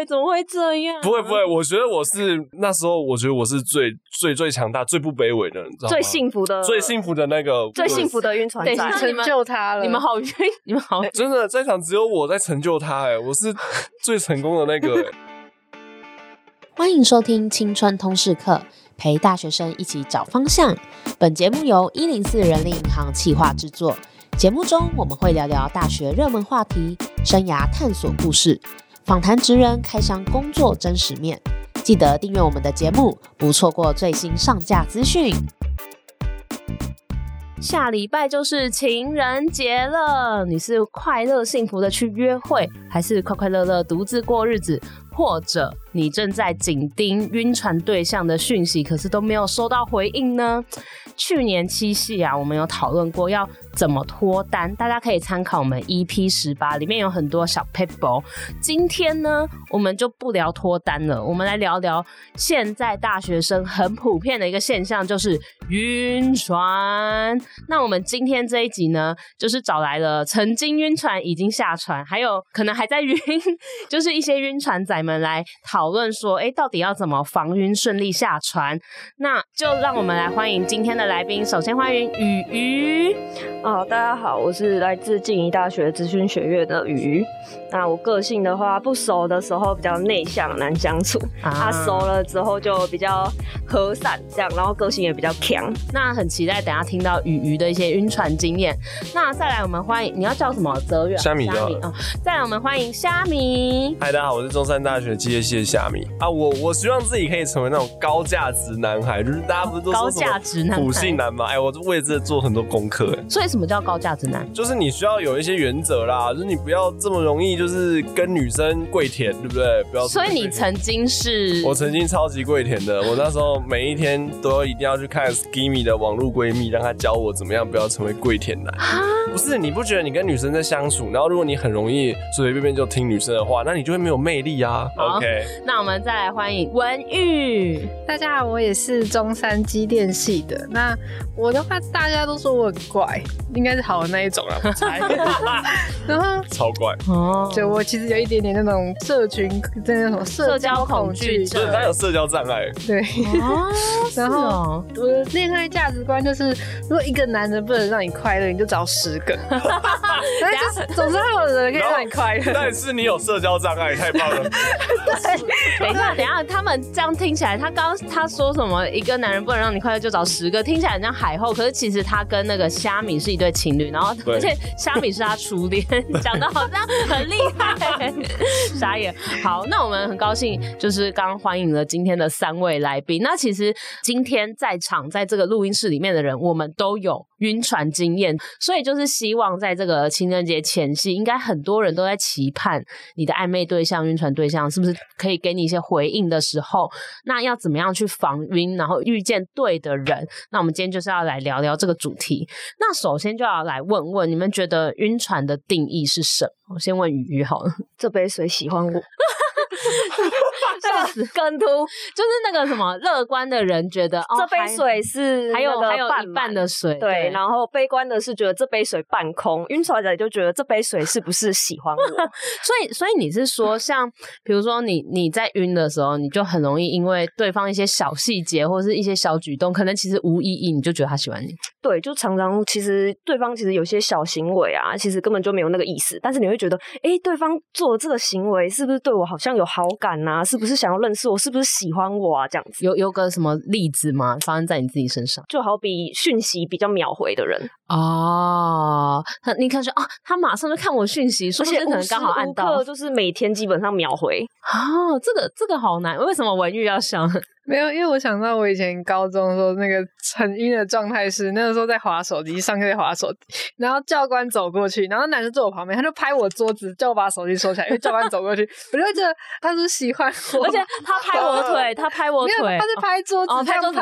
会，怎么会这样？不会不会，我觉得我是那时候，我觉得我是最最最强大、最不卑微的，你知道吗？最幸福的，最幸福的那个，最幸福的晕船仔，成就他了。你们好晕，你们好，真的在场只有我在成就他，哎，我是最成功的那个。欢迎收听青春通识课，陪大学生一起找方向。本节目由一零四人力银行企划制作。节目中我们会聊聊大学热门话题、生涯探索故事，访谈职人开箱工作真实面。记得订阅我们的节目，不错过最新上架资讯。下礼拜就是情人节了，你是快乐幸福的去约会，还是快快乐乐独自过日子？或者你正在紧盯晕船对象的讯息，可是都没有收到回应呢？去年七夕啊，我们有讨论过要怎么脱单，大家可以参考我们 EP 十八，里面有很多小 paper。今天呢，我们就不聊脱单了，我们来聊聊现在大学生很普遍的一个现象，就是晕船。那我们今天这一集呢，就是找来了曾经晕船、已经下船，还有可能还在晕，就是一些晕船仔们来讨论说，哎，到底要怎么防晕顺利下船？那就让我们来欢迎今天的。来宾，首先欢迎雨鱼。哦，大家好，我是来自静宜大学资讯学院的雨鱼。那我个性的话，不熟的时候比较内向，难相处；啊，啊，熟了之后就比较和善，这样，然后个性也比较强。那很期待等下听到雨鱼的一些晕船经验。那再来，我们欢迎你要叫什么？泽远虾米虾米啊、哦！再来，我们欢迎虾米。嗨，大家好，我是中山大学机械系的虾米啊。我我希望自己可以成为那种高价值男孩，就是大家不是都说高价值男普信男嘛，哎，我为这做很多功课，哎。所以什么叫高价值男？就是你需要有一些原则啦，就是你不要这么容易，就是跟女生跪舔，对不对？不要。所以你曾经是？我曾经超级跪舔的，我那时候每一天都要一定要去看 Skimmy 的网络闺蜜，让她教我怎么样不要成为跪舔男。不是，你不觉得你跟女生在相处，然后如果你很容易随随便便就听女生的话，那你就会没有魅力啊。OK，那我们再来欢迎文玉。大家好，我也是中山机电系的。那我的话，大家都说我很怪，应该是好的那一种啊，我 猜。然后超怪哦，就我其实有一点点那种社群，那那种社交恐惧症，对，他有社交障碍。对，哦、然后我的恋爱价值观就是，如果一个男人不能让你快乐，你就找十个。但是总之会有人可以让你快乐。但是你有社交障碍，太棒了。对，等一下，等一下，他们这样听起来，他刚刚他说什么？一个男人不能让你快乐，就找十个，听起来很像海后。可是其实他跟那个虾米是一对情侣，然后而且虾米是他初恋，讲的好像很厉害。傻眼。好，那我们很高兴，就是刚欢迎了今天的三位来宾。那其实今天在场在这个录音室里面的人，我们都有晕船经验，所以就是希望在这个情人节前夕，应该很多人都在期盼你的暧昧对象、晕船对象是不是可以给你一些回应的时候，那要怎么样去防晕，然后遇见对的人？那我们今天就是要来聊聊这个主题。那首先就要来问问你们觉得晕船的定义是什么？我先问雨鱼好了，这杯水喜欢我。这个跟图就是那个什么乐观的人觉得这杯水是还有还有一半的水，对，然后悲观的是觉得这杯水半空，晕船仔就觉得这杯水是不是喜欢我？所以所以你是说，像比如说你你在晕的时候，你就很容易因为对方一些小细节或者是一些小举动，可能其实无意义，你就觉得他喜欢你。对，就常常其实对方其实有些小行为啊，其实根本就没有那个意思，但是你会觉得，哎，对方做这个行为是不是对我好像有好感啊？是不是想要认识我？是不是喜欢我啊？这样子。有有个什么例子吗？发生在你自己身上？就好比讯息比较秒回的人哦，他你看说啊，他马上就看我讯息，说不定可能刚好按到，就是每天基本上秒回哦，这个这个好难，为什么文玉要想？没有，因为我想到我以前高中的时候那个很晕的状态是，那个时候在划手机，上课在划手机，然后教官走过去，然后男生坐我旁边，他就拍我桌子，叫我把手机收起来，因为教官走过去，我就觉得他是喜欢我，而且他拍我 腿，他拍我腿，他是拍桌子，哦、拍桌子，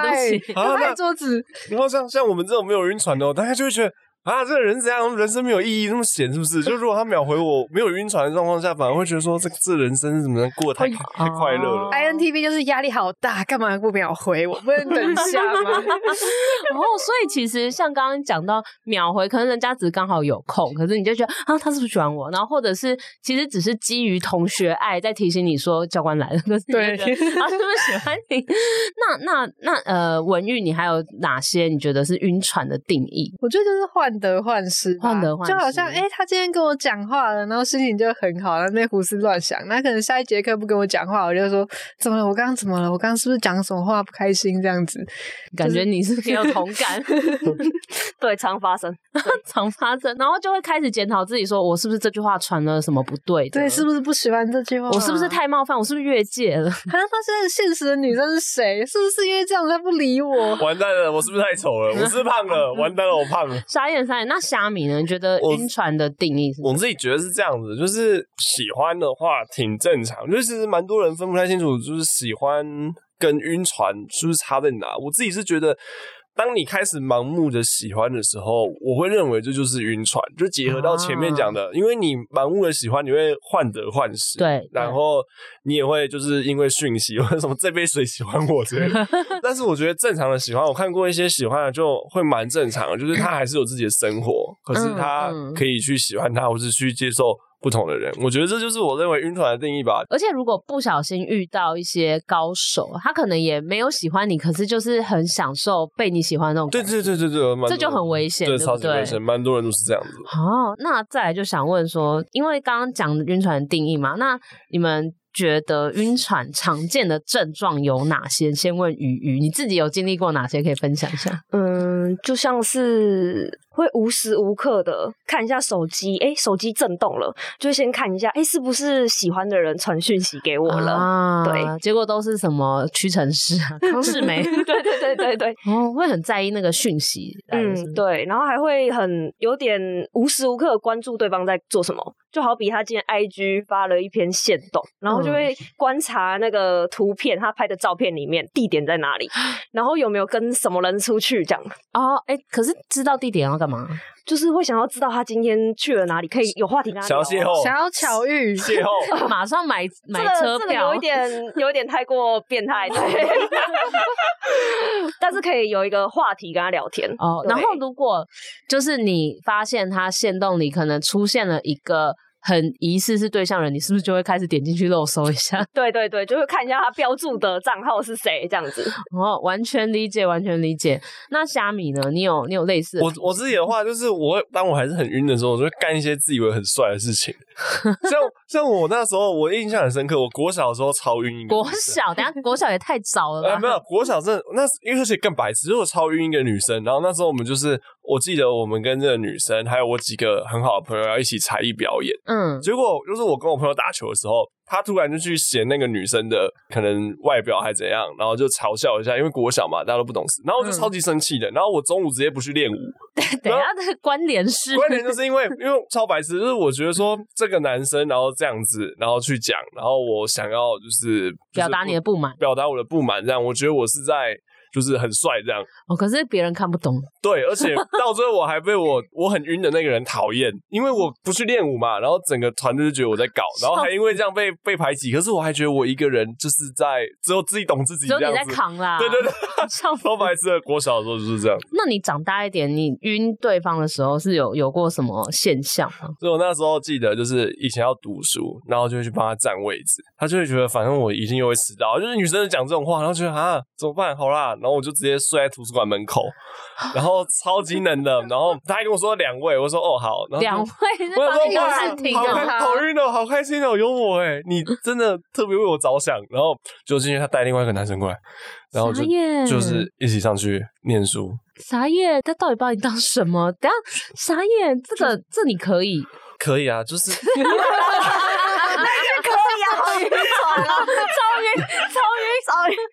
拍桌子，然后像像我们这种没有晕船的，大家就会觉得。啊，这个人怎样，人生没有意义，那么闲是不是？就如果他秒回我，没有晕船的状况下，反而会觉得说，这这人生怎么能过得太太快乐了？INTP 就是压力好大，干嘛不秒回我？不能等一下吗？哦，所以其实像刚刚讲到秒回，可能人家只是刚好有空，可是你就觉得啊，他是不是喜欢我？然后或者是其实只是基于同学爱，在提醒你说教官来了，可是对，他是不是喜欢你？那那那呃，文玉，你还有哪些你觉得是晕船的定义？我觉得就是患得患失，患得患失，就好像哎、欸，他今天跟我讲话了，然后心情就很好，然后那胡思乱想。那可能下一节课不跟我讲话，我就说怎么了？我刚刚怎么了？我刚刚是不是讲什么话不开心？这样子，感觉你是挺有同感。对，常发生，常发生，然后就会开始检讨自己，说我是不是这句话传了什么不对？对，是不是不喜欢这句话？我是不是太冒犯？我是不是越界了？还能发现现实的女生是谁？是不是因为这样他不理我？完蛋了，我是不是太丑了？我是胖了？完蛋了，我胖了。傻眼那虾米呢？你觉得晕船的定义是？我自己觉得是这样子，就是喜欢的话挺正常，就是其实蛮多人分不太清楚，就是喜欢跟晕船是不是差在哪？我自己是觉得。当你开始盲目的喜欢的时候，我会认为这就是晕船，就结合到前面讲的，啊、因为你盲目的喜欢，你会患得患失，对，对，然后你也会就是因为讯息或者什么这杯水喜欢我之类的。但是我觉得正常的喜欢，我看过一些喜欢的就会蛮正常的，就是他还是有自己的生活，可是他可以去喜欢他，或是去接受。不同的人，我觉得这就是我认为晕船的定义吧。而且如果不小心遇到一些高手，他可能也没有喜欢你，可是就是很享受被你喜欢的那种感觉。对对对对对，这就很危险，对不对？超级危险，蛮多人都是这样子。好，那再来就想问说，因为刚刚讲晕船的定义嘛，那你们觉得晕船常见的症状有哪些？先问鱼鱼，你自己有经历过哪些可以分享一下？嗯，就像是。会无时无刻的看一下手机，哎，手机震动了，就先看一下，哎，是不是喜欢的人传讯息给我了？啊、对，结果都是什么屈臣氏、康是美，对对对对对，哦，会很在意那个讯息，嗯，对，然后还会很有点无时无刻关注对方在做什么，就好比他今天 IG 发了一篇线动，然后就会观察那个图片，他拍的照片里面地点在哪里，然后有没有跟什么人出去这样。哦，哎，可是知道地点要干嘛？就是会想要知道他今天去了哪里，可以有话题跟他聊。想要邂逅，想要巧遇，邂逅，马上买买车票，这个、有一点有一点太过变态，对。但是可以有一个话题跟他聊天哦。然后如果就是你发现他线动里可能出现了一个。很疑似是对象人，你是不是就会开始点进去肉搜一下？对对对，就会看一下他标注的账号是谁这样子。哦，完全理解，完全理解。那虾米呢？你有你有类似的？我我自己的话，就是我会当我还是很晕的时候，我就会干一些自以为很帅的事情。像像我那时候，我印象很深刻。我国小的时候超晕一个。国小，等下国小也太早了吧？呃、没有，国小真的那因为而且更白痴，就是我超晕一个女生。然后那时候我们就是。我记得我们跟这个女生，还有我几个很好的朋友要一起才艺表演。嗯，结果就是我跟我朋友打球的时候，他突然就去嫌那个女生的可能外表还怎样，然后就嘲笑一下，因为国小嘛，大家都不懂事。然后我就超级生气的，然后我中午直接不去练舞。对，等下的关联是关联，就是因为因为超白痴，就是我觉得说这个男生然后这样子，然后去讲，然后我想要就是表达你的不满，表达我的不满，这样我觉得我是在。就是很帅这样哦，可是别人看不懂。对，而且 到最后我还被我 我很晕的那个人讨厌，因为我不去练舞嘛，然后整个团队就觉得我在搞，然后还因为这样被被排挤。可是我还觉得我一个人就是在只有自己懂自己，这样子。只有你在扛啦。对对对，超白痴的。国小的时候就是这样。那你长大一点，你晕对方的时候是有有过什么现象吗？所以我那时候记得就是以前要读书，然后就会去帮他占位置，他就会觉得反正我一定又会迟到，就是女生讲这种话，然后觉得啊怎么办？好啦，然后我就直接睡在图书馆门口，然后超级冷的，然后他还跟我说两位，我说哦好，两位，我说哇，好好运哦，好开心哦，有我哎，你真的特别为我着想，然后就今天他带另外一个男生过来，然后就就是一起上去念书。傻眼，他到底把你当什么？等下傻眼，这个这你可以，可以啊，就是。那是可以啊，好晕船啊，超晕，超晕，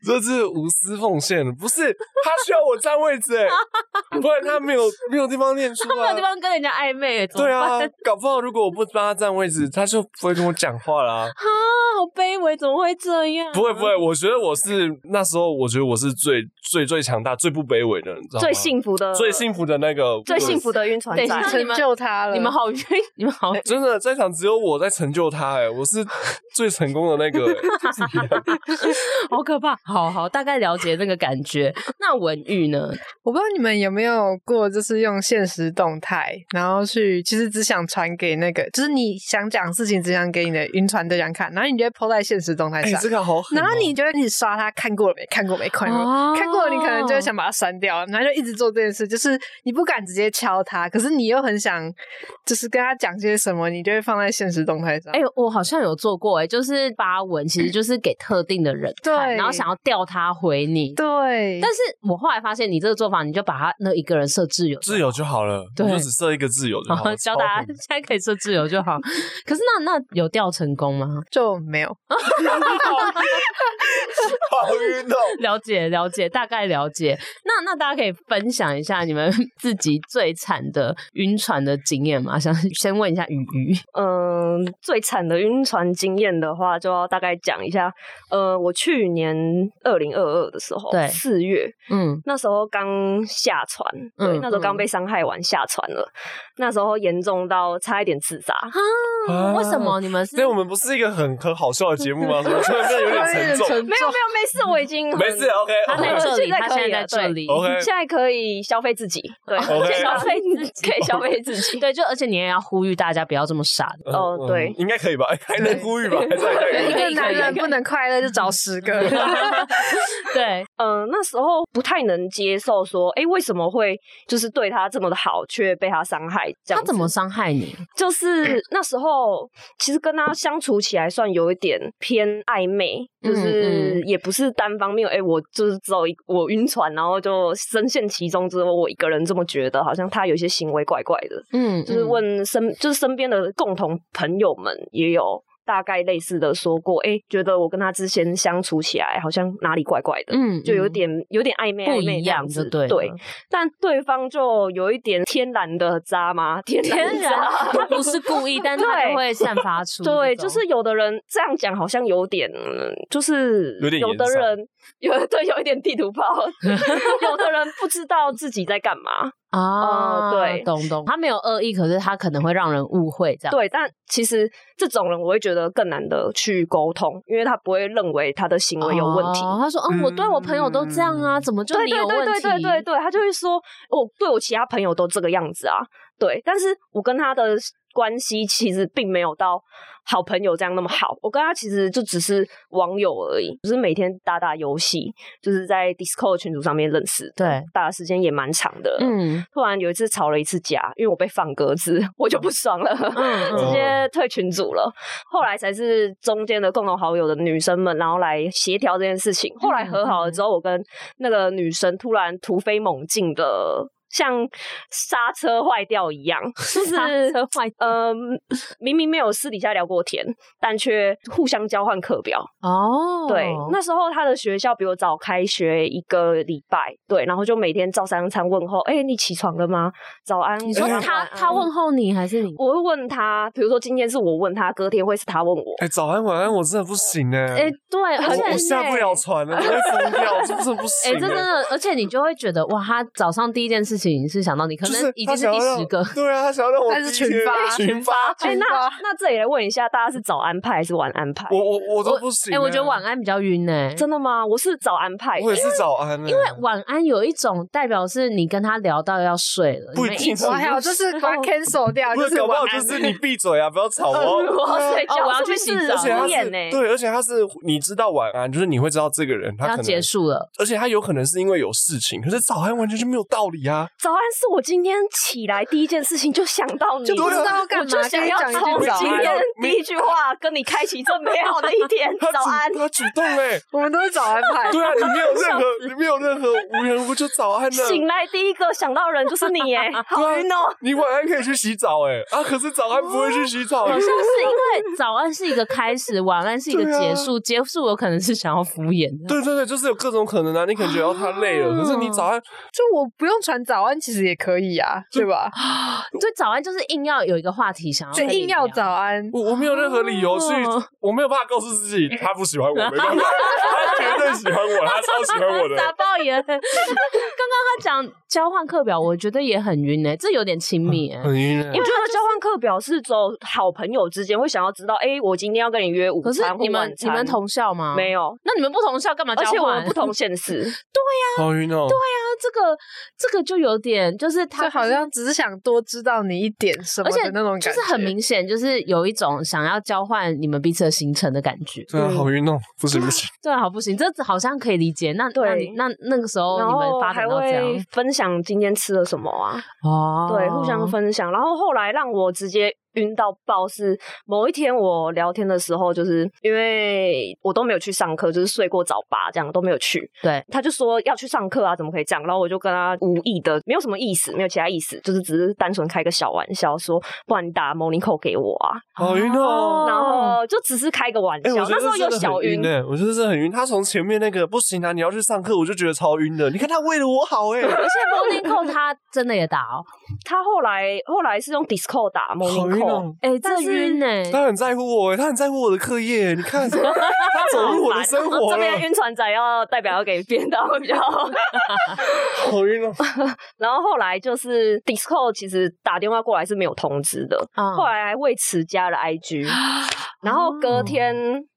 这是无私奉献，不是他需要我占位置哎，不然他没有没有地方念书啊，没有地方跟人家暧昧，对啊，搞不好如果我不帮他占位置，他就不会跟我讲话啦。啊，好卑微，怎么会这样？不会不会，我觉得我是那时候，我觉得我是最最最强大、最不卑微的，你知道吗？最幸福的、最幸福的那个、最幸福的晕船仔，成就他了。你们好晕，你们好，真的在场只有我在成就他哎，我是最成功的那个，好可怕。好好，大概了解那个感觉。那文玉呢？我不知道你们有没有过，就是用现实动态，然后去其实只想传给那个，就是你想讲事情，只想给你的晕船对象看，然后你就会 po 在现实动态上。这个好狠。然后你就会一直刷他看过了没？看过没？看过没？看过了，你可能就会想把它删掉，然后就一直做这件事。就是你不敢直接敲他，可是你又很想，就是跟他讲些什么，你就会放在现实动态上。哎，我好像有做过，哎，就是发文，其实就是给特定的人看，对，然后想要调他回你。对。但是我后来发现，你这个做法，你就把他那一个人设自由，自由就好了，对，就只设一个自由就好了。教大家现在可以设自由就好。可是那那有调成功吗？就没有。好晕哦！了解了解，大概了解。那那大家可以分享一下你们 自己最惨的晕船的经验吗？想先问一下鱼鱼。嗯，最惨的晕船经验的话，就要大概讲一下。呃，我去年二零二二的时候，对，四月，嗯，那时候刚下船，对，嗯、那时候刚被伤害完下船了，嗯、那时候严重到差一点自杀。啊？为什么？你们是？因为我们不是一个很很好笑的节目吗？怎么突然有点沉重？没有没有没事，我已经没事。OK，他在这里，他现在在这里。OK，现在可以消费自己，对，消费自己，可以消费自己。对，就而且你也要呼吁大家不要这么傻。哦，对，应该可以吧？还能呼吁吧？一个男人不能快乐就找十个。对，嗯，那时候不太能接受说，哎，为什么会就是对他这么的好，却被他伤害？这样，他怎么伤害你？就是那时候其实跟他相处起来算有一点偏暧昧，就是也不是单方面，哎，我就是只有一我晕船，然后就深陷其中之后，我一个人这么觉得，好像他有一些行为怪怪的。嗯，就是问身，就是身边的共同朋友们也有。大概类似的说过，哎、欸，觉得我跟他之前相处起来好像哪里怪怪的，嗯，就有点有点暧昧暧昧这样子，对对。但对方就有一点天然的渣吗？天然渣，他不是故意，但他就会散发出。对，就是有的人这样讲好像有点，就是有的人有 对有一点地图炮，有的人不知道自己在干嘛。啊，对，懂懂，他没有恶意，可是他可能会让人误会这样。对，但其实这种人我会觉得更难得去沟通，因为他不会认为他的行为有问题。他说：“嗯，我对我朋友都这样啊，怎么就你有问题？”对对对对对对，他就会说：“我对我其他朋友都这个样子啊。”对，但是我跟他的关系其实并没有到好朋友这样那么好，我跟他其实就只是网友而已，就是每天打打游戏，就是在 Discord 群组上面认识，对，打的时间也蛮长的。嗯，突然有一次吵了一次架，因为我被放鸽子，我就不爽了，嗯、直接退群组了。后来才是中间的共同好友的女生们，然后来协调这件事情。后来和好了之后，我跟那个女生突然突飞猛进的。像刹车坏掉一样，就是坏呃，明明没有私底下聊过天，但却互相交换课表。哦，对，那时候他的学校比我早开学一个礼拜，对，然后就每天照三餐问候，哎，你起床了吗？早安。你说他他问候你还是你？我会问他，比如说今天是我问他，隔天会是他问我。哎，早安晚安，我真的不行哎。哎，对，而且我下不了船了，我会疯掉，真的不行。哎，这真的，而且你就会觉得哇，他早上第一件事情。你是想到你可能已经是第十个，对啊，他想要让我是群发群发。哎，那那这里来问一下，大家是早安派还是晚安派？我我我都不行。哎，我觉得晚安比较晕呢。真的吗？我是早安派，我也是早安。因为晚安有一种代表是你跟他聊到要睡了，不一定。我还有就是把 cancel 掉，就是搞不好就是你闭嘴啊，不要吵我，我要睡觉，我要去洗澡。对，而且他是你知道晚安，就是你会知道这个人他要结束了，而且他有可能是因为有事情，可是早安完全就没有道理啊。啊。早安是我今天起来第一件事情就想到你，就不知道干嘛，我就想要从今天第一句话跟你开启这美好的一天。早安，他主动哎，我们都是早安派。对啊，你没有 任何，你没有任何无缘无故就早安了。醒来第一个想到的人就是你哎，好晕哦。你晚安可以去洗澡哎，啊，可是早安不会去洗澡。好像是因为早安是一个开始，晚安是一个结束，结束有可能是想要敷衍的。对对对，就是有各种可能啊。你可能觉得他累了，可是你早安，就我不用传早安，其实也可以啊，对吧？对，早安就是硬要有一个话题想要，就硬要早安。我我没有任何理由去，我没有办法告诉自己他不喜欢我，没办法，他喜欢我，他超喜欢我的。傻爆眼。刚刚他讲交换课表，我觉得也很晕哎，这有点亲密哎，很晕。因为他的交换课表是走好朋友之间会想要知道，哎，我今天要跟你约午餐，你们你们同校吗？没有，那你们不同校干嘛交换？而且我们不同现实。对呀，好晕哦。对呀，这个这个就有点，就是他好像只是想多知道你一点什么的那种感觉，就是很明显，就是有一种想要交换你们彼此的行程的感觉。对啊，好晕哦，不行不行。对啊，好不行，这好像可以理解。那对，那那个时候你们发展到这样，分享今天吃了什么啊？哦，对，互相分享。然后后来让我直接。晕到爆是某一天我聊天的时候，就是因为我都没有去上课，就是睡过早八这样都没有去。对，他就说要去上课啊，怎么可以这样？然后我就跟他无意的，没有什么意思，没有其他意思，就是只是单纯开个小玩笑，说不然你打 morning call 给我啊。好晕哦，然后就只是开个玩笑，欸、那时候有小晕哎，我觉得是很晕。他从前面那个不行啊，你要去上课，我就觉得超晕的。你看他为了我好哎、欸，而且 morning call 他真的也打哦，他后来后来是用 Discord 打 morning 哎、欸，但是。晕哎、欸，他很在乎我，他很在乎我的课业。你看，他走入我的生活。这边晕船仔要代表要给编导会比较好。好晕哦。然后后来就是 Discord，其实打电话过来是没有通知的。嗯、后来还为此加了 IG，然后隔天。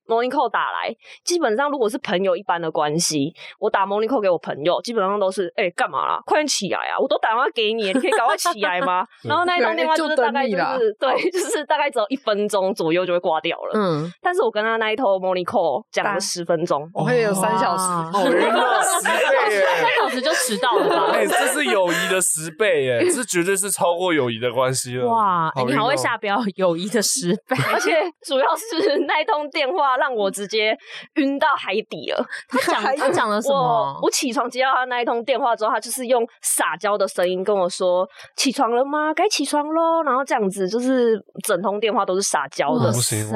Morning call 打来，基本上如果是朋友一般的关系，我打 Morning call 给我朋友，基本上都是哎干、欸、嘛啦？快点起来啊！我都打电话给你，你可以赶快起来吗？然后那一通电话就是大概就是对，就是大概只有一分钟左右就会挂掉了。嗯，但是我跟他那一通 Morning call 讲了十分钟，我会有三小时，好晕啊，十倍耶，三小时就迟到了吧？哎、欸，这是友谊的十倍耶，这绝对是超过友谊的关系了。哇，欸、你好会下标，友谊的十倍，而且主要是那一通电话。让我直接晕到海底了。他讲他讲了什么？我我起床接到他那一通电话之后，他就是用撒娇的声音跟我说：“起床了吗？该起床喽。”然后这样子就是整通电话都是撒娇的。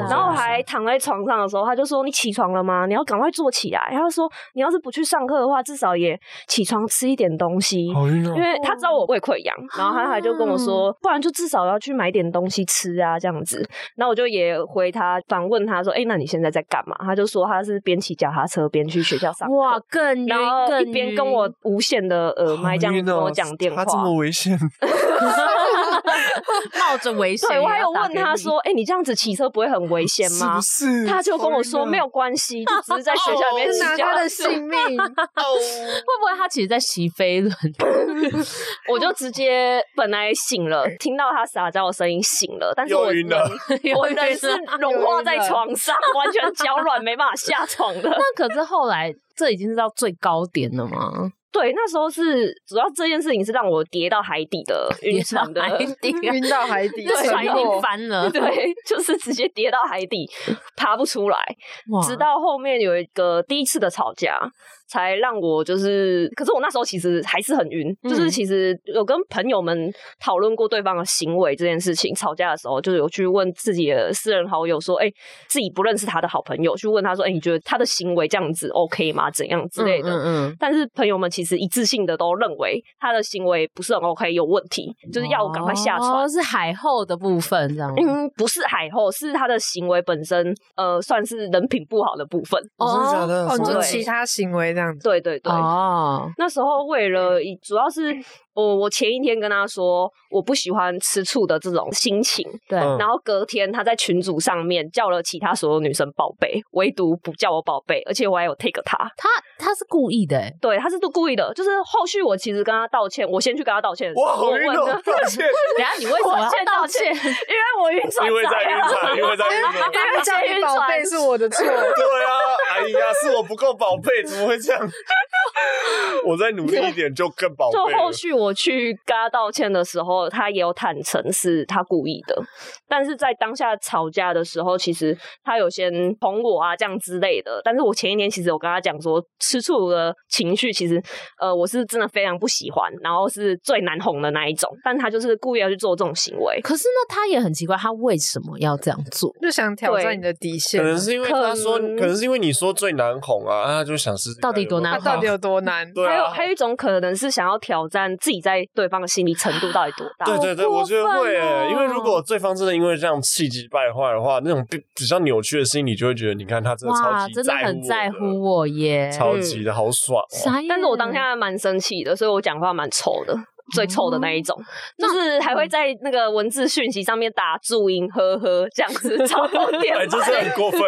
然后还躺在床上的时候，他就说：“你起床了吗？你要赶快坐起来。”他就说：“你要是不去上课的话，至少也起床吃一点东西。”因为他知道我胃溃疡，然后他还就跟我说：“不然就至少要去买点东西吃啊。”这样子。然后我就也回他反问他说：“哎，那你现在？”在干嘛？他就说他是边骑脚踏车边去学校上课，哇，更晕，然后一边跟我无限的耳麦这样跟我讲电话，他这么危险，冒着危险。对，我还有问他说：“哎、欸，你这样子骑车不会很危险吗？”是不是？他就跟我说：“没有关系，就只是在学校里面骑他的性命。”哦，会不会他其实在骑飞轮？我就直接本来醒了，听到他撒娇的声音醒了，但是我人我人是融化在床上，完全脚软，没办法下床的。那可是后来，这已经是到最高点了吗？对，那时候是主要这件事情是让我跌到海底的 晕船的，晕到海底，对，船已经翻了，对，就是直接跌到海底，爬不出来。直到后面有一个第一次的吵架。才让我就是，可是我那时候其实还是很晕，嗯、就是其实有跟朋友们讨论过对方的行为这件事情。吵架的时候，就有去问自己的私人好友说：“哎、欸，自己不认识他的好朋友，去问他说：‘哎、欸，你觉得他的行为这样子 OK 吗？怎样之类的？’嗯，嗯，嗯，但是朋友们其实一致性的都认为他的行为不是很 OK，有问题，就是要我赶快下船。哦，是海后的部分这样？嗯，不是海后，是他的行为本身，呃，算是人品不好的部分。哦，真的假的？哦，就其他行为这样子。对对对。哦，那时候为了主要是。我我前一天跟他说我不喜欢吃醋的这种心情，对，然后隔天他在群组上面叫了其他所有女生宝贝，唯独不叫我宝贝，而且我还有 take 他，他他是故意的，对，他是都故意的，就是后续我其实跟他道歉，我先去跟他道歉，哇，我晕了，道歉，等下你为什么要道歉？因为我晕船，因为在晕船，因为在晕船，因为叫你宝贝是我的错，对啊，哎呀，是我不够宝贝，怎么会这样？我再努力一点就更宝贝。就后续我去跟他道歉的时候，他也有坦诚是他故意的，但是在当下吵架的时候，其实他有先哄我啊这样之类的。但是我前一天其实我跟他讲说，吃醋的情绪其实呃我是真的非常不喜欢，然后是最难哄的那一种，但他就是故意要去做这种行为。可是呢，他也很奇怪，他为什么要这样做？就想挑战你的底线。可能是因为他说，可能，可能是因为你说最难哄啊，他就想试试到底多难哄，到底有多难？对啊，还有还有一种可能是想要挑战自己在对方的心理程度到底多大。对对对，我觉得会诶，因为如果对方真的因为这样气急败坏的话，那种比较扭曲的心理就会觉得，你看他真的超级真的很在乎我耶，超级的好爽。但是我当下蛮生气的，所以我讲话蛮臭的。最臭的那一种，就是还会在那个文字讯息上面打注音，呵呵，这样子超点，哎，就是很过分，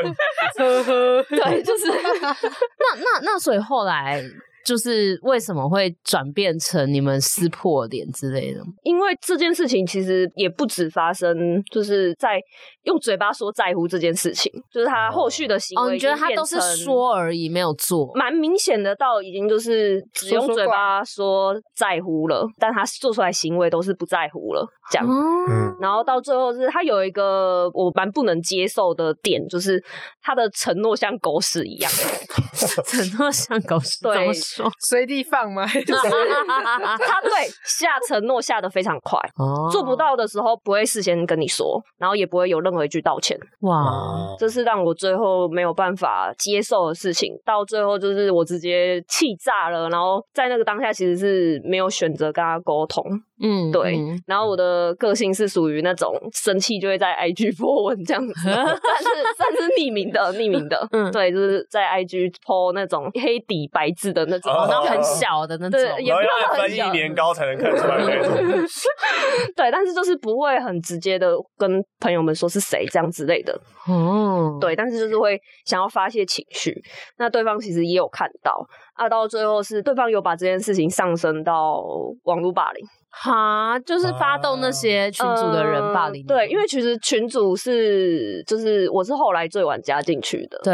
呵呵，对，就是那那 那，所以后来。就是为什么会转变成你们撕破脸之类的？因为这件事情其实也不止发生，就是在用嘴巴说在乎这件事情，就是他后续的行为。哦，你觉得他都是说而已，没有做？蛮明显的，到已经就是只用嘴巴说在乎了，但他做出来行为都是不在乎了，这样。嗯。然后到最后是他有一个我蛮不能接受的点，就是他的承诺像狗屎一样。承诺像狗屎？对。随地放吗？他对下承诺下的非常快，哦，做不到的时候不会事先跟你说，然后也不会有任何一句道歉。哇，这是让我最后没有办法接受的事情。到最后就是我直接气炸了，然后在那个当下其实是没有选择跟他沟通。嗯，对。然后我的个性是属于那种生气就会在 IG 发文这样子，但是但是匿名的，匿名的。嗯，对，就是在 IG po 那种黑底白字的那种，然后很小的那种，对，也不要翻译年糕才能看出来那种。对，但是就是不会很直接的跟朋友们说是谁这样之类的。哦，对，但是就是会想要发泄情绪。那对方其实也有看到，啊，到最后是对方有把这件事情上升到网络霸凌。哈，就是发动那些群主的人霸凌、呃。对，因为其实群主是，就是我是后来最晚加进去的。对，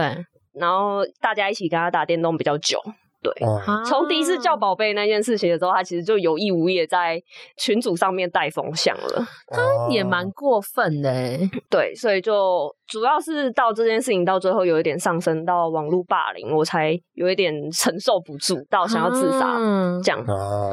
然后大家一起跟他打电动比较久。对，从第一次叫宝贝那件事情的时候，他其实就有意无意在群组上面带风向了。他也蛮过分的欸，对，所以就主要是到这件事情到最后有一点上升到网络霸凌，我才有一点承受不住，到想要自杀这样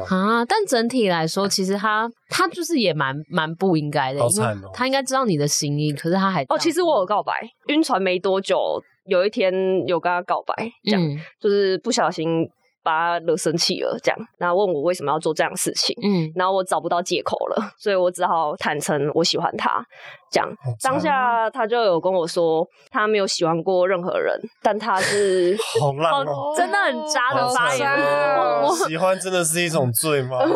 啊。但整体来说，其实他他就是也蛮蛮不应该的，因为他应该知道你的心意，可是他还哦，其实我有告白，晕船没多久。有一天有跟他告白，这样、嗯、就是不小心把他惹生气了，这样，然后问我为什么要做这样的事情，嗯，然后我找不到借口了，所以我只好坦诚我喜欢他。讲当下，他就有跟我说，他没有喜欢过任何人，但他是 好烂哦，真的很渣的发言。我喜欢真的是一种罪吗？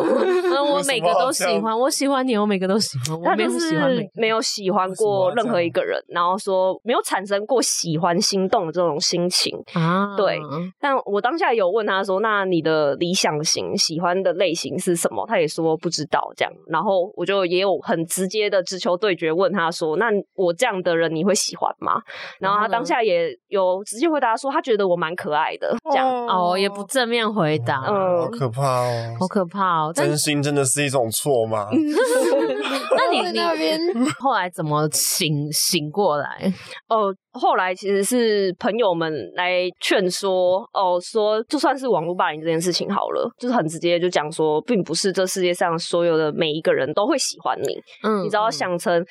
我每个都喜欢，我喜欢你，我每个都喜欢。他就是没有喜欢过任何一个人，然后说没有产生过喜欢心动的这种心情啊。对，但我当下有问他说，那你的理想型喜欢的类型是什么？他也说不知道这样，然后我就也有很直接的直球对决问他。他说：“那我这样的人你会喜欢吗？”然后他当下也有直接回答说：“他觉得我蛮可爱的。”这样哦，哦，也不正面回答，嗯，好可怕哦，好可怕哦！真心真的是一种错吗？那你那边后来怎么醒醒过来？哦。后来其实是朋友们来劝说，哦，说就算是网络霸凌这件事情好了，就是很直接就讲说，并不是这世界上所有的每一个人都会喜欢你，嗯，你只要想成，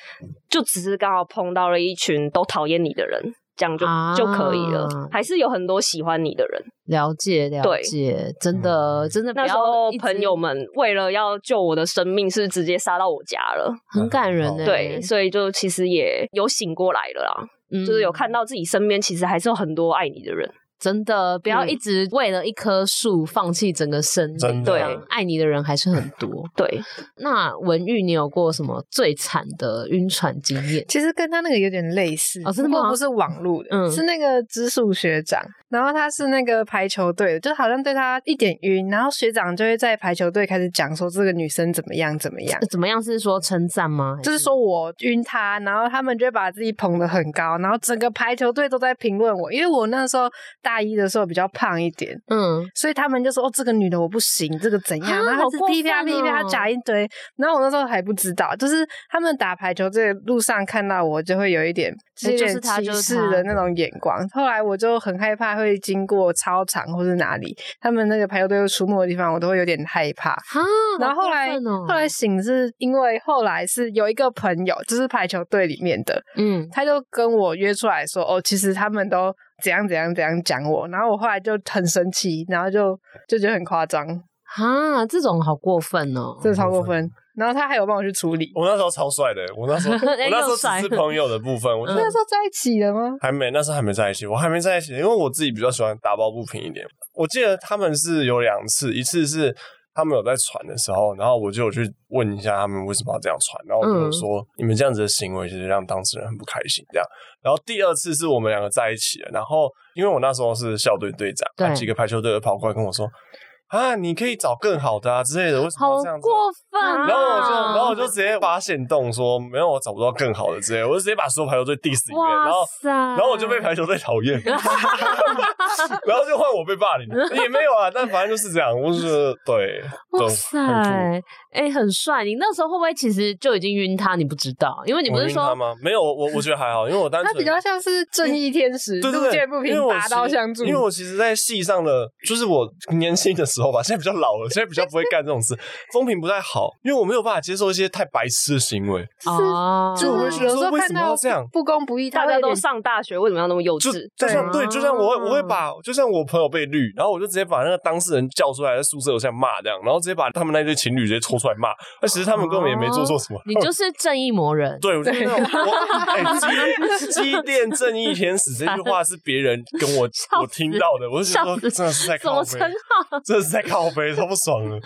就只是刚好碰到了一群都讨厌你的人，这样就、啊、就可以了，还是有很多喜欢你的人。了解了解，真的真的，那时候朋友们为了要救我的生命，是直接杀到我家了，很感人的，对，所以就其实也有醒过来了啦。就是有看到自己身边其实还是有很多爱你的人，真的不要一直为了一棵树放弃整个生命。对，爱你的人还是很多。对，那文玉，你有过什么最惨的晕船经验？其实跟他那个有点类似，哦，真的吗？不是网络的，嗯，是那个直属学长。然后他是那个排球队的，就好像对他一点晕，然后学长就会在排球队开始讲说这个女生怎么样怎么样，怎么样是说称赞吗？就是说我晕他，然后他们就会把自己捧得很高，然后整个排球队都在评论我，因为我那时候大一的时候比较胖一点，嗯，所以他们就说哦，这个女的我不行，这个怎样？然后他噼啪噼啪讲一堆，然后我那时候还不知道，就是他们打排球这个路上看到我就会有一点就是歧视的那种眼光。后来我就很害怕会经过操场或是哪里，他们那个排球队出没的地方，我都会有点害怕。啊，然后后来后来醒是因为后来是有一个朋友，就是排球队里面的，嗯，他就跟我约出来说，哦，其实他们都。怎样怎样怎样讲我，然后我后来就很生气，然后就就觉得很夸张啊，这种好过分哦，这超过分。然后他还有帮我去处理。我那时候超帅的，我那时候 我那时候只是朋友的部分。我那时候在一起了吗？还没，那时候还没在一起，我还没在一起，因为我自己比较喜欢打抱不平一点。我记得他们是有两次，一次是。他们有在传的时候，然后我就有去问一下他们为什么要这样传，然后我就说、嗯、你们这样子的行为其实让当事人很不开心。这样，然后第二次是我们两个在一起了，然后因为我那时候是校队队长，几个排球队的跑过来跟我说。啊，你可以找更好的啊之类的，为什么这样子？好过分啊！然后我就，然后我就直接发现动说，没有，我找不到更好的之类的，我就直接把所有排球队 diss 一遍，然后，然后我就被排球队讨厌，然后就换我被霸凌，也没有啊，但反正就是这样，我是觉得对，哇塞，哎、欸，很帅！你那时候会不会其实就已经晕他？你不知道，因为你不是说晕他吗？没有，我我觉得还好，因为我单纯他比较像是正义天使，路见不平拔刀相助。因为我其实，在戏上的就是我年轻的时候。现在比较老了，现在比较不会干这种事，风评不太好，因为我没有办法接受一些太白痴的行为。啊，就我会觉得说，为什么要这样不公不义？大家都上大学，为什么要那么幼稚？就像对，就像我会我会把，就像我朋友被绿，然后我就直接把那个当事人叫出来，在宿舍楼下骂这样，然后直接把他们那对情侣直接抽出来骂。那其实他们根本也没做错什么。你就是正义魔人。对，我就是那种机机电正义天使这句话是别人跟我 我听到的，我就觉得说真的是在靠北，真的是在靠北，超不爽的。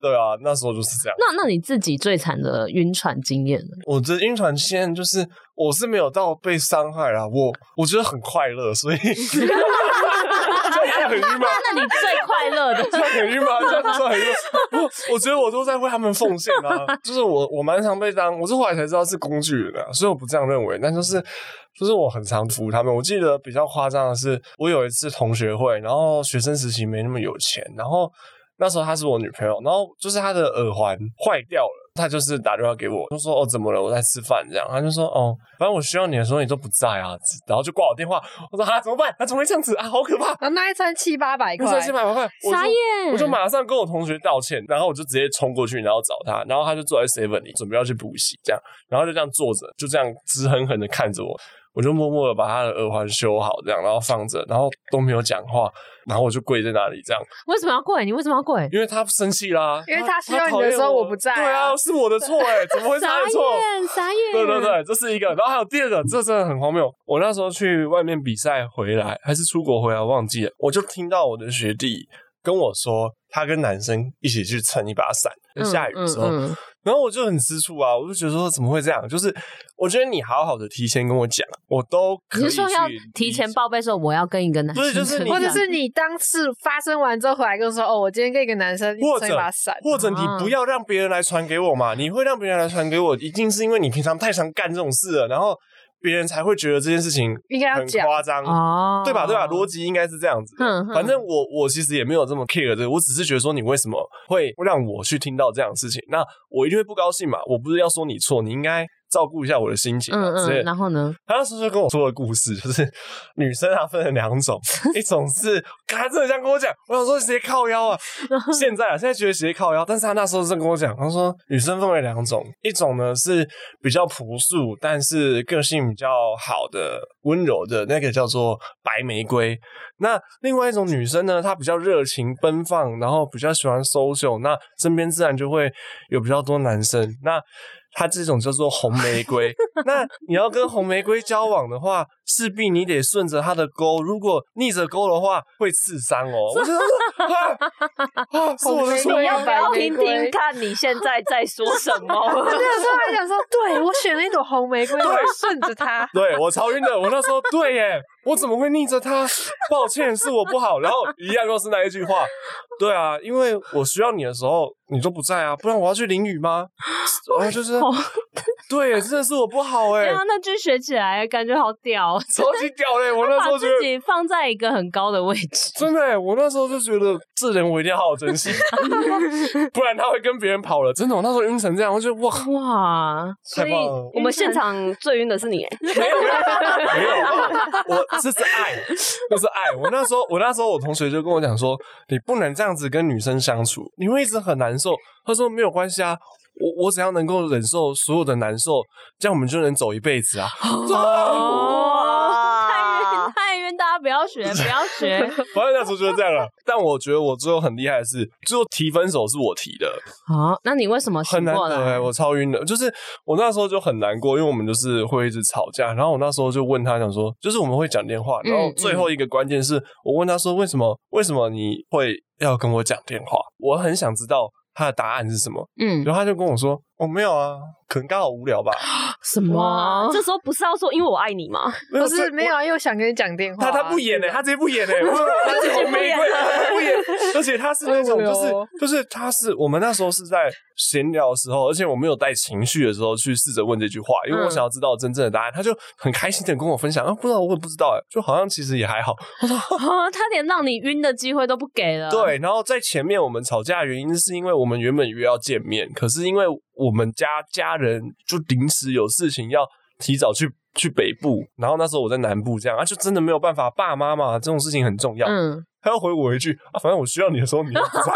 对啊，那时候就是这样。那那你自己最惨的晕船经验呢？我的晕船经验就是，我是没有到被伤害啦，我我觉得很快乐，所以。很郁闷？那你最快乐的？这样很郁闷？这样不算很晕。我我觉得我都在为他们奉献啊，就是我我蛮常被当，我是后来才知道是工具人啊，所以我不这样认为。但就是就是我很常服务他们。我记得比较夸张的是，我有一次同学会，然后学生时期没那么有钱，然后那时候她是我女朋友，然后就是她的耳环坏掉了。她就是打电话给我，就说哦，怎么了？我在吃饭，这样。他就说哦，反正我需要你的时候你都不在啊，然后就挂我电话。我说啊，怎么办？他怎么会这样子啊？好可怕！啊，那一餐七八百块，七八百块，傻眼！我就马上跟我同学道歉，然后我就直接冲过去，然后找他，然后他就坐在 seven 里，准备要去补习，这样，然后就这样坐着，就这样直狠狠的看着我。我就默默的把他的耳环修好，这样，然后放着，然后都没有讲话，然后我就跪在那里，这样。为什么要跪？你为什么要跪？因为他生气啦，因为他需要你的时候我不在。对啊，是我的错哎，怎么会是他的错？傻眼，傻眼。对对对，这是一个。然后还有第二个，这真的很荒谬。我那时候去外面比赛回来，还是出国回来，我忘记了。我就听到我的学弟跟我说，他跟男生一起去撑一把伞，在下雨的时候。嗯嗯嗯然后我就很吃醋啊，我就觉得说怎么会这样？就是我觉得你好好的提前跟我讲，我都可以。你是说要提前报备说我要跟一个男生，不是就是你，或者是你当时发生完之后回来跟我说哦，我今天跟一个男生或者把伞，或者你不要让别人来传给我嘛？你会让别人来传给我，一定是因为你平常太常干这种事了，然后。别人才会觉得这件事情应该很夸张，哦对吧？对吧？逻辑应该是这样子。反正我我其实也没有这么 care 这个，我只是觉得说你为什么会让我去听到这样的事情，那我一定会不高兴嘛。我不是要说你错，你应该。照顾一下我的心情，嗯嗯，然后呢？他那时候就跟我说的故事，就是女生啊分了两种，一种是他真的这样跟我讲，我想说直接靠腰啊。现在啊，现在觉得直接靠腰，但是他那时候正跟我讲，他说女生分为两种，一种呢是比较朴素，但是个性比较好的、温柔的那个叫做白玫瑰。那另外一种女生呢，她比较热情奔放，然后比较喜欢 social，那身边自然就会有比较多男生。那它这种叫做红玫瑰，那你要跟红玫瑰交往的话，势必你得顺着它的沟，如果逆着沟的话，会刺伤哦。我觉得啊，是我的错，你要不要听听看你现在在说什么？我那个时候还想说，对，我选了一朵红玫瑰，顺着它。对，我超晕的，我那时候对耶，我怎么会逆着他？抱歉，是我不好。然后一样又是那一句话，对啊，因为我需要你的时候，你都不在啊，不然我要去淋雨吗？然后就是。对，真的是我不好哎。对啊，那句学起来感觉好屌，超级屌嘞！我那时候觉得自己放在一个很高的位置，真的哎，我那时候就觉得这人我一定要好好珍惜，不然他会跟别人跑了。真的，我那时候晕成这样，我觉得哇哇，所以我们现场最晕的是你哎，没有没有没有，我这是爱，这是爱。我那时候我那时候我同学就跟我讲说，你不能这样子跟女生相处，你会一直很难受。他说没有关系啊。我我只要能够忍受所有的难受，这样我们就能走一辈子啊！走，家不要学，不要学。反正那时候就是这样了。但我觉得我最后很厉害的是，最后提分手是我提的。好，那你为什么？很难得，我超晕的。就是我那时候就很难过，因为我们就是会一直吵架。然后我那时候就问他，想说，就是我们会讲电话。然后最后一个关键是我问他说，为什么为什么你会要跟我讲电话？我很想知道。他的答案是什么？嗯，然后他就跟我说：“我、哦、没有啊，可能刚好无聊吧。”什么？这时候不是要说因为我爱你吗？不是，没有啊，因为想跟你讲电话、啊。他他不演呢、欸，他直接不演呢、欸，他直接不演，不演。而且他是那种，就是就是他是我们那时候是在闲聊的时候，而且我没有带情绪的时候去试着问这句话，因为我想要知道真正的答案。他就很开心的跟我分享啊，不知道我也不知道哎，就好像其实也还好。我说啊，他连让你晕的机会都不给了。对，然后在前面我们吵架的原因是因为我们原本约要见面，可是因为我们家家人就临时有事情要提早去去北部，然后那时候我在南部，这样啊，就真的没有办法。爸妈嘛，这种事情很重要。他要回我一句啊，反正我需要你的时候你不 在。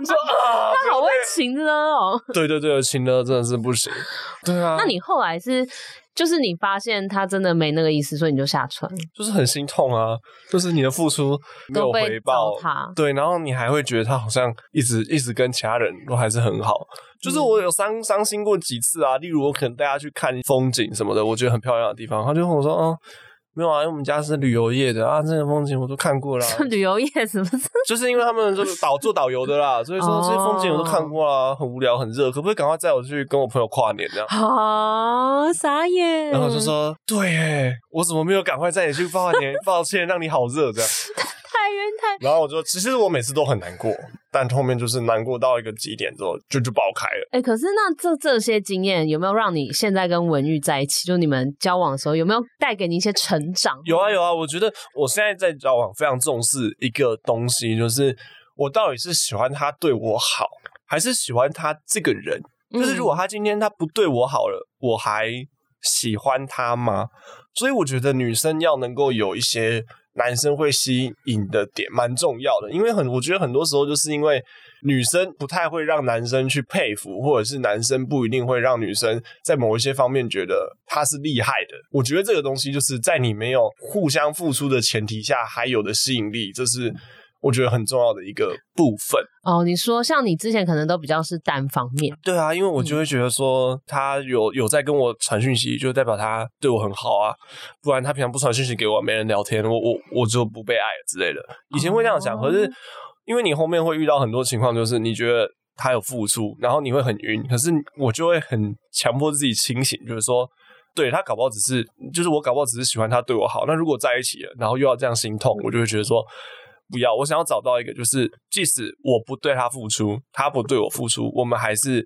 你说啊，他好会情呢哦。对 对对，情勒真的是不行。对啊，那你后来是？就是你发现他真的没那个意思，所以你就下船，就是很心痛啊。就是你的付出没有回报，他对，然后你还会觉得他好像一直一直跟其他人都还是很好。就是我有伤伤心过几次啊，例如我可能带他去看风景什么的，我觉得很漂亮的地方，他就跟我说，嗯。没有啊，因为我们家是旅游业的啊，这个风景我都看过了。旅游业是不是？就是因为他们就是导做导游的啦，所以说这些风景我都看过了，很无聊，很热，可不可以赶快载我去跟我朋友跨年这样？好傻眼。然后就说，对耶，我怎么没有赶快载你去跨年？抱歉，让你好热这样。太晕太，然后我就其实我每次都很难过，但后面就是难过到一个极点之后就就爆开了。哎、欸，可是那这这些经验有没有让你现在跟文玉在一起？就你们交往的时候有没有带给你一些成长？有啊有啊，我觉得我现在在交往非常重视一个东西，就是我到底是喜欢他对我好，还是喜欢他这个人？就是如果他今天他不对我好了，我还喜欢他吗？所以我觉得女生要能够有一些。男生会吸引的点蛮重要的，因为很，我觉得很多时候就是因为女生不太会让男生去佩服，或者是男生不一定会让女生在某一些方面觉得他是厉害的。我觉得这个东西就是在你没有互相付出的前提下还有的吸引力，这是。我觉得很重要的一个部分哦，你说像你之前可能都比较是单方面，对啊，因为我就会觉得说他有有在跟我传讯息，就代表他对我很好啊，不然他平常不传讯息给我，没人聊天，我我我就不被爱了之类的。以前会这样想，可是因为你后面会遇到很多情况，就是你觉得他有付出，然后你会很晕，可是我就会很强迫自己清醒，就是说，对他搞不好只是，就是我搞不好只是喜欢他对我好，那如果在一起了，然后又要这样心痛，我就会觉得说。不要，我想要找到一个，就是即使我不对他付出，他不对我付出，我们还是。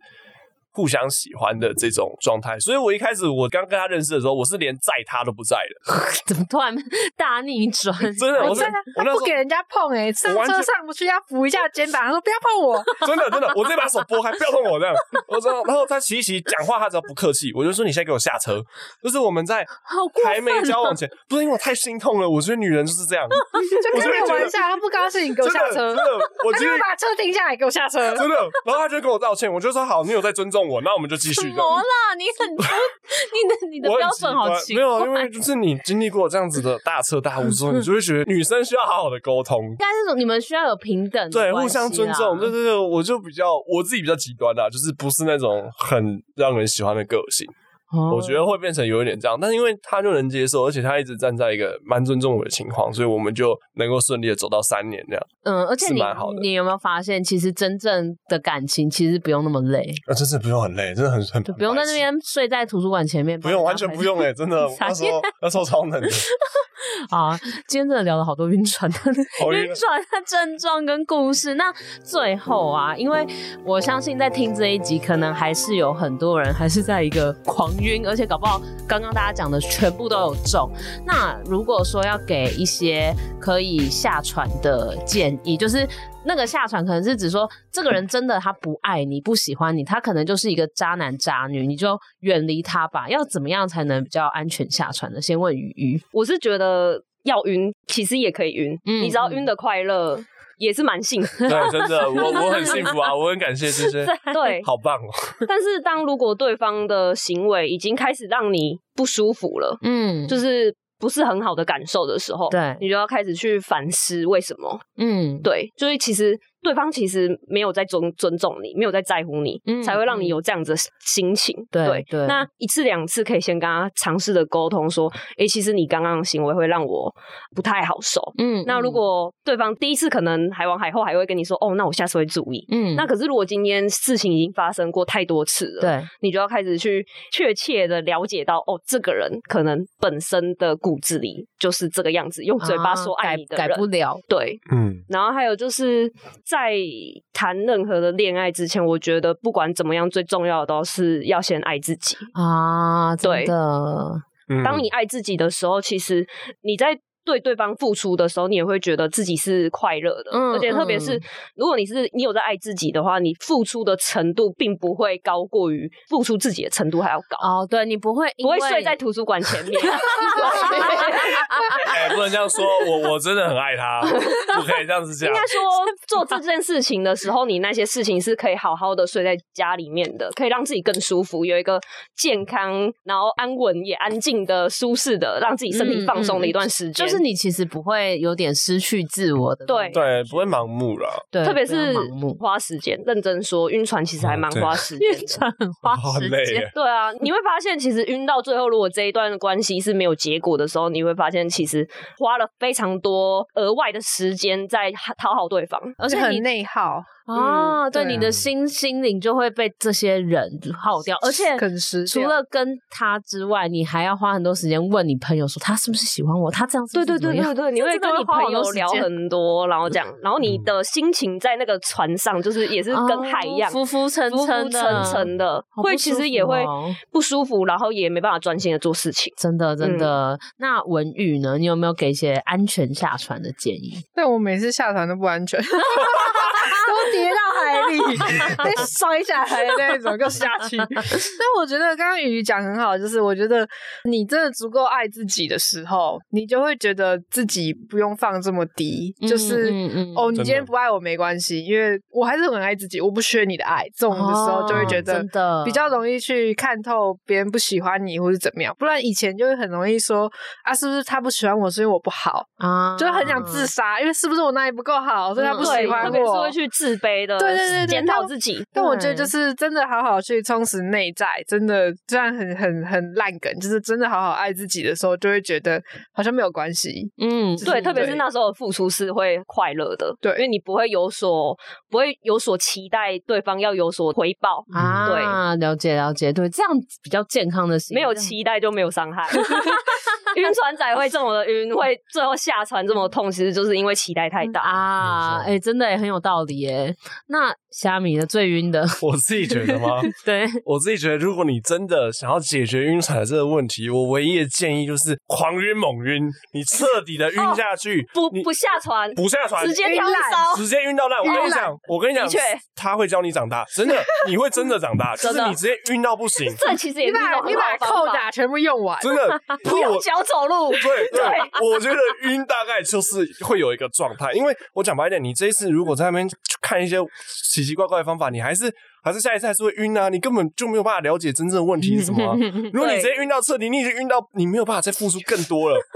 互相喜欢的这种状态，所以我一开始我刚跟他认识的时候，我是连载他都不载的。怎么突然大逆转？真的，我真的，他不给人家碰哎、欸，上车上不去要扶一下肩膀，他说不要碰我。真的真的，我直接把手拨开，不要碰我这样。我知道，然后他骑一骑讲话，他只要不客气，我就说你现在给我下车。就是我们在还没交往前，不是因为我太心痛了。我觉得女人就是这样，就跟你玩笑，他不高兴，你给我下车。真的，我直接把车停下来，给我下车。真的，然后他就跟我道歉，我就说好，你有在尊重我，那我们就继续。怎么啦？你很，你的你的标准好奇怪。没有，因为就是你经历过这样子的大彻大悟之后，你就会觉得女生需要好好的沟通。应该是说你们需要有平等，对，互相尊重。对对对，我就比较我自己比较极端啦，就是不是那种很让人喜欢的个性。我觉得会变成有一点这样，但是因为他就能接受，而且他一直站在一个蛮尊重我的情况，所以我们就能够顺利的走到三年这样。嗯，而且你。你有没有发现，其实真正的感情其实不用那么累啊，真的不用很累，真的很很不用在那边睡在图书馆前面，不用完全不用哎，真的那时候 那时候超冷的。啊，今天真的聊了好多晕船的晕船的症状跟故事。那最后啊，因为我相信在听这一集，可能还是有很多人还是在一个狂晕，而且搞不好刚刚大家讲的全部都有中。那如果说要给一些可以下船的建议，就是那个下船可能是指说这个人真的他不爱你，不喜欢你，他可能就是一个渣男渣女，你就远离他吧。要怎么样才能比较安全下船呢？先问鱼鱼，我是觉得要晕其实也可以晕，嗯、你知道晕的快乐。也是蛮幸福。的，对，真的，我我很幸福啊，我很感谢这些，对，好棒哦。但是，当如果对方的行为已经开始让你不舒服了，嗯，就是不是很好的感受的时候，对，你就要开始去反思为什么，嗯，对，就是其实。对方其实没有在尊尊重你，没有在在乎你，嗯、才会让你有这样子的心情。对对，对，那一次两次可以先跟他尝试的沟通，说：“哎，其实你刚刚的行为会让我不太好受。”嗯，那如果对方第一次可能海王海后还会跟你说：“哦，那我下次会注意。”嗯，那可是如果今天事情已经发生过太多次了，对，你就要开始去确切的了解到，哦，这个人可能本身的骨子里就是这个样子，用嘴巴说爱你的人，啊、改，改不了。对，嗯，然后还有就是在谈任何的恋爱之前，我觉得不管怎么样，最重要的都是要先爱自己啊！对的，嗯、当你爱自己的时候，其实你在。对对方付出的时候，你也会觉得自己是快乐的，嗯、而且特别是如果你是你有在爱自己的话，你付出的程度并不会高过于付出自己的程度还要高。哦，对，你不会不会睡在图书馆前面。哎，不能这样说，我我真的很爱他，不可以这样子讲。应该说 做这件事情的时候，你那些事情是可以好好的睡在家里面的，可以让自己更舒服，有一个健康，然后安稳也安静的、舒适的，让自己身体放松的一段时间。嗯嗯就是你其实不会有点失去自我的，对对，不会盲目了。对，特别是花时间。认真说，晕船其实还蛮花 时间，晕船很花时间。对啊，你会发现，其实晕到最后，如果这一段关系是没有结果的时候，你会发现，其实花了非常多额外的时间在讨好对方，而且很内耗。啊，对，你的心心灵就会被这些人耗掉，而且除了跟他之外，你还要花很多时间问你朋友说他是不是喜欢我，他这样子。对对对对对，你会跟你朋友聊很多，然后这样，然后你的心情在那个船上就是也是跟海一样浮浮沉沉沉沉的，会其实也会不舒服，然后也没办法专心的做事情。真的真的，那文玉呢？你有没有给一些安全下船的建议？但我每次下船都不安全。都跌到海里，被摔下来的那种，就下去。但我觉得刚刚鱼鱼讲很好，就是我觉得你真的足够爱自己的时候，你就会觉得自己不用放这么低。就是、嗯嗯嗯、哦，你今天不爱我没关系，因为我还是很爱自己，我不缺你的爱。这种的时候就会觉得比较容易去看透别人不喜欢你或者怎么样。不然以前就会很容易说啊，是不是他不喜欢我是因为我不好啊？就是很想自杀，因为是不是我哪里不够好，所以他不喜欢我，会去自卑的，对对对，检讨自己。但我觉得就是真的好好去充实内在，真的这样很很很烂梗，就是真的好好爱自己的时候，就会觉得好像没有关系。嗯，对，特别是那时候的付出是会快乐的，对，因为你不会有所不会有所期待，对方要有所回报啊。对，了解了解，对，这样比较健康的，没有期待就没有伤害。晕船仔会这么的晕，会最后下船这么痛，其实就是因为期待太大啊！哎、欸，真的也很有道的耶。那虾米的最晕的，我自己觉得吗？对，我自己觉得，如果你真的想要解决晕船这个问题，我唯一的建议就是狂晕猛晕，你彻底的晕下去，哦、不不下船，不下船，直接跳伞，直接晕到烂。我跟你讲，我跟你讲，的确，他会教你长大，真的，你会真的长大，就是你直接晕到不行。这其实也是把你把扣打全部用完，真的不用脚走路。对对，我觉得晕大概就是会有一个状态，因为我讲白一点，你这一次如果在那边看一些奇奇怪怪的方法，你还是还是下一次还是会晕啊，你根本就没有办法了解真正的问题是什么啊。如果你直接晕到彻底，你已经晕到你没有办法再付出更多了。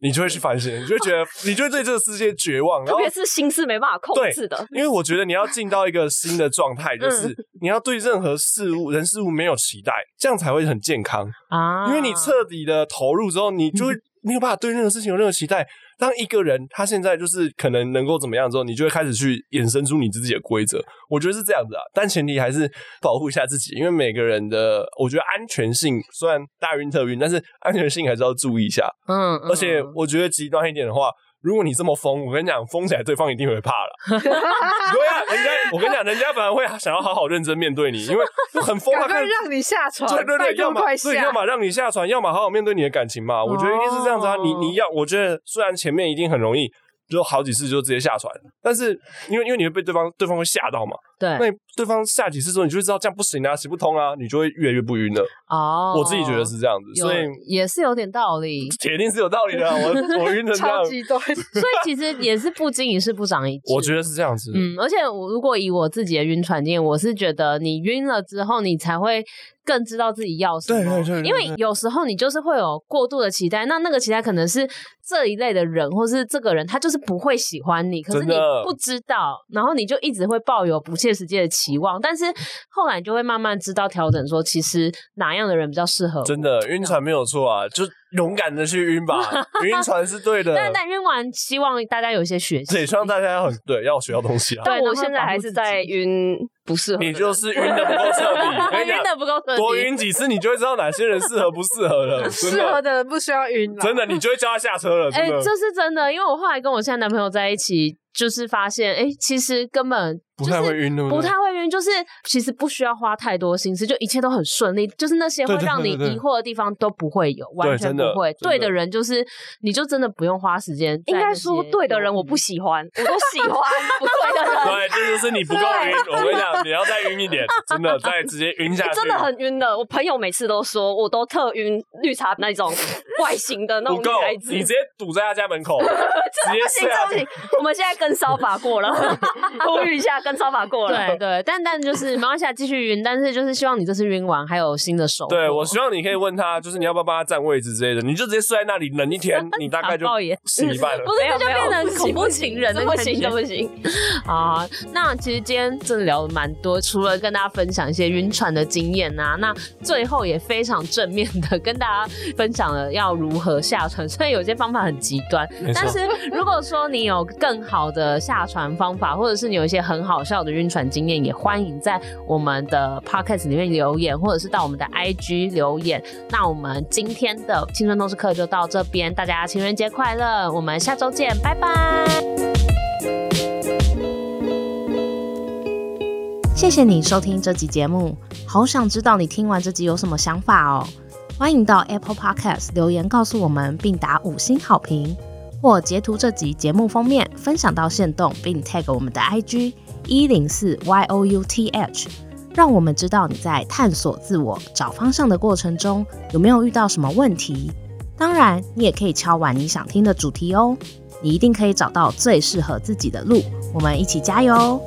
你就会去反省，你就会觉得，你就会对这个世界绝望，然后特别是心是没办法控制的。因为我觉得你要进到一个新的状态，就是你要对任何事物、人事物没有期待，这样才会很健康啊。因为你彻底的投入之后，你就会没有办法对任何事情有任何期待。当一个人他现在就是可能能够怎么样之后，你就会开始去衍生出你自己的规则。我觉得是这样子啊，但前提还是保护一下自己，因为每个人的我觉得安全性虽然大晕特晕，但是安全性还是要注意一下。嗯，嗯，而且我觉得极端一点的话，如果你这么疯，我跟你讲，疯起来对方一定会怕了。对啊，人家我跟你讲，人家反而会想要好好认真面对你，因为很疯，他可以让你下船。对对对，要么对，要么让你下船，要么好好面对你的感情嘛。我觉得一定是这样子啊。你你要，我觉得虽然前面一定很容易。就好几次就直接下船，但是因为因为你会被对方对方会吓到嘛，对，那你对方下几次之后，你就会知道这样不行啊，行不通啊，你就会越来越不晕了。哦，我自己觉得是这样子，所以也是有点道理，铁定是有道理的。我我晕成这样，超级多，所以其实也是不经一事不长一智。我觉得是这样子，嗯，而且我如果以我自己的晕船经验，我是觉得你晕了之后，你才会。更知道自己要什么，对对对对，因为有时候你就是会有过度的期待，那那个期待可能是这一类的人，或是这个人他就是不会喜欢你，可是你不知道，然后你就一直会抱有不切实际的期望，但是后来你就会慢慢知道调整，说其实哪样的人比较适合。真的晕船没有错啊，就勇敢的去晕吧，晕船是对的。但但晕完，希望大家有一些学习，对，希望大家要很对，要学到东西啊。对，我现在还是在晕。不适合，你就是晕的不够彻底。晕的不够彻底，多晕几次，你就会知道哪些人适合不适合了。适合的人不需要晕，真的，你就会叫他下车了。哎、欸，这是真的，因为我后来跟我现在男朋友在一起。就是发现，哎、欸，其实根本不太会晕，不太会晕，就是其实不需要花太多心思，就一切都很顺利，就是那些会让你疑惑的地方都不会有，完全不会。对的人就是，你就真的不用花时间。应该说，对的人我不喜欢，我都喜欢不对的人。对，这就是你不够晕。我跟你讲，你要再晕一点，真的再直接晕下去，真的很晕的。我朋友每次都说，我都特晕绿茶那种外形的那种女孩子。你直接堵在他家门口，直接睡不行。我们现在跟。跟骚法过了，呼吁一下，跟骚法过了。对对，但但就是没关系，继续晕。但是就是希望你这次晕完还有新的手。对，我希望你可以问他，就是你要不要帮他占位置之类的，你就直接睡在那里冷一天，你大概就醒一半了。不是，这就变成恐怖情人的不行就不行。啊，那其实今天真的聊了蛮多，除了跟大家分享一些晕船的经验啊，那最后也非常正面的跟大家分享了要如何下船。虽然有些方法很极端，但是如果说你有更好的。的下船方法，或者是你有一些很好笑的晕船经验，也欢迎在我们的 podcast 里面留言，或者是到我们的 IG 留言。那我们今天的青春通识课就到这边，大家情人节快乐！我们下周见，拜拜！谢谢你收听这集节目，好想知道你听完这集有什么想法哦。欢迎到 Apple Podcast 留言告诉我们，并打五星好评。或截图这集节目封面，分享到限动，并 tag 我们的 IG 一零四 youth，让我们知道你在探索自我、找方向的过程中有没有遇到什么问题。当然，你也可以敲完你想听的主题哦，你一定可以找到最适合自己的路。我们一起加油！